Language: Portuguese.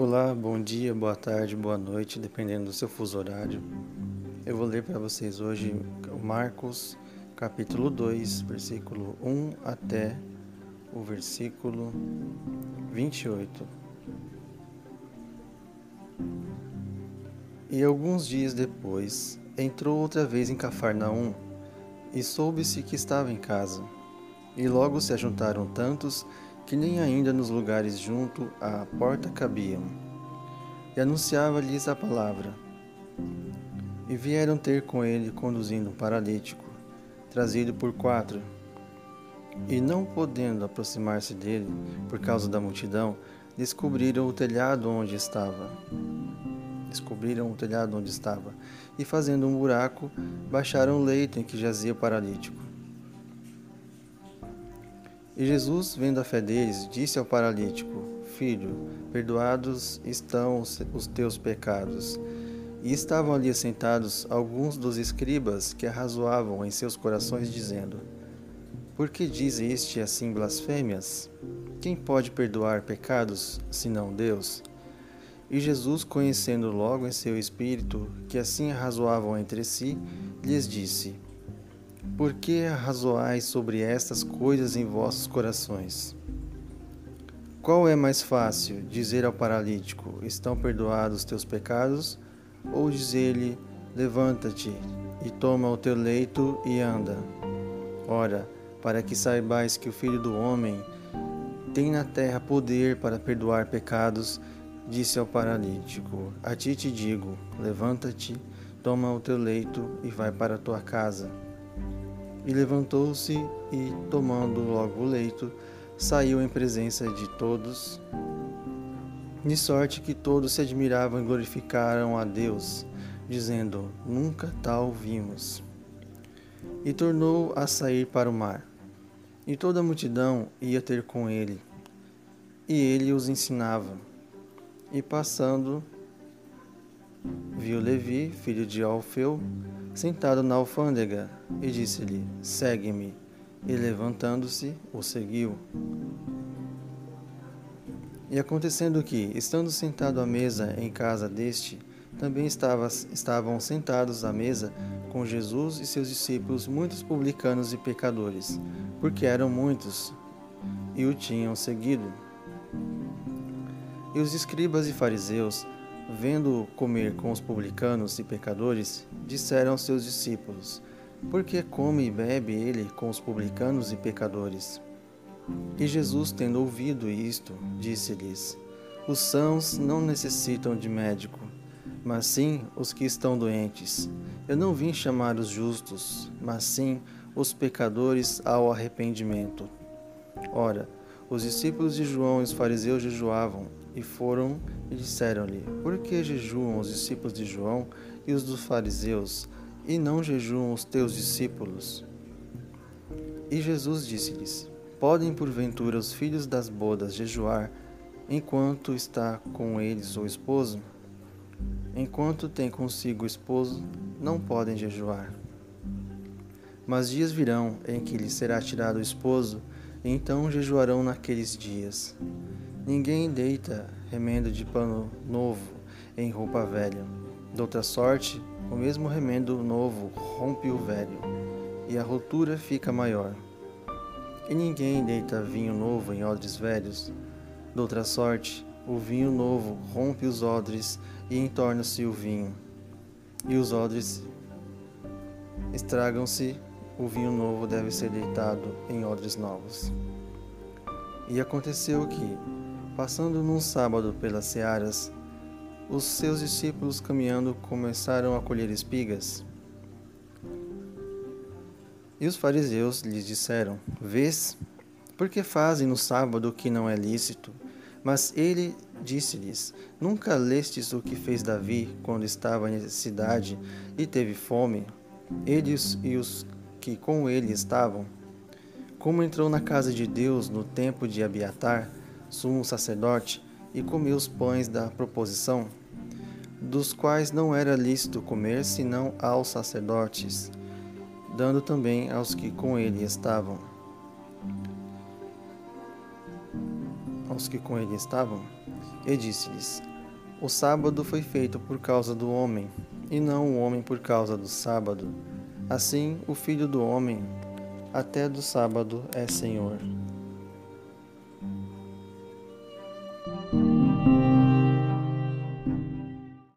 Olá, bom dia, boa tarde, boa noite, dependendo do seu fuso horário. Eu vou ler para vocês hoje Marcos, capítulo 2, versículo 1 até o versículo 28. E alguns dias depois, entrou outra vez em Cafarnaum e soube-se que estava em casa. E logo se ajuntaram tantos que nem ainda nos lugares junto à porta cabiam, e anunciava-lhes a palavra. E vieram ter com ele conduzindo um paralítico, trazido por quatro. E não podendo aproximar-se dele, por causa da multidão, descobriram o telhado onde estava. Descobriram o telhado onde estava, e fazendo um buraco, baixaram o leito em que jazia o paralítico. E Jesus, vendo a fé deles, disse ao paralítico: Filho, perdoados estão os teus pecados. E estavam ali sentados alguns dos escribas que arrazoavam em seus corações, dizendo: Por que diz este assim blasfêmias? Quem pode perdoar pecados, senão Deus? E Jesus, conhecendo logo em seu espírito que assim arrazoavam entre si, lhes disse: por que arrazoais sobre estas coisas em vossos corações? Qual é mais fácil, dizer ao paralítico: Estão perdoados os teus pecados? Ou dizer-lhe: Levanta-te e toma o teu leito e anda? Ora, para que saibais que o Filho do Homem tem na terra poder para perdoar pecados, disse ao paralítico: A ti te digo: Levanta-te, toma o teu leito e vai para a tua casa. E levantou-se e, tomando logo o leito, saiu em presença de todos, de sorte que todos se admiravam e glorificaram a Deus, dizendo: Nunca tal vimos. E tornou a sair para o mar. E toda a multidão ia ter com ele, e ele os ensinava. E passando, viu Levi, filho de Alfeu, sentado na alfândega, e disse-lhe: Segue-me. E levantando-se, o seguiu. E acontecendo que, estando sentado à mesa em casa deste, também estava, estavam sentados à mesa com Jesus e seus discípulos muitos publicanos e pecadores, porque eram muitos, e o tinham seguido. E os escribas e fariseus vendo-o comer com os publicanos e pecadores, disseram aos seus discípulos: Por que come e bebe ele com os publicanos e pecadores? E Jesus, tendo ouvido isto, disse-lhes: Os sãos não necessitam de médico, mas sim os que estão doentes. Eu não vim chamar os justos, mas sim os pecadores ao arrependimento. Ora, os discípulos de João e os fariseus jejuavam e foram e disseram-lhe: Por que jejuam os discípulos de João e os dos fariseus, e não jejuam os teus discípulos? E Jesus disse-lhes: Podem porventura os filhos das bodas jejuar enquanto está com eles o esposo? Enquanto tem consigo o esposo, não podem jejuar. Mas dias virão em que lhes será tirado o esposo, então jejuarão naqueles dias. Ninguém deita remendo de pano novo em roupa velha. De outra sorte, o mesmo remendo novo rompe o velho, e a rotura fica maior. E ninguém deita vinho novo em odres velhos. De outra sorte, o vinho novo rompe os odres e entorna-se o vinho. E os odres estragam-se, o vinho novo deve ser deitado em odres novos. E aconteceu que, Passando num sábado pelas searas, os seus discípulos caminhando começaram a colher espigas. E os fariseus lhes disseram: Vês, por que fazem no sábado o que não é lícito? Mas ele disse-lhes: Nunca lestes o que fez Davi quando estava em necessidade e teve fome? Eles e os que com ele estavam. Como entrou na casa de Deus no tempo de Abiatar, sumo sacerdote, e comeu os pães da proposição, dos quais não era lícito comer senão aos sacerdotes, dando também aos que com ele estavam. Aos que com ele estavam. E disse-lhes: O sábado foi feito por causa do homem, e não o homem por causa do sábado. Assim, o filho do homem, até do sábado, é Senhor.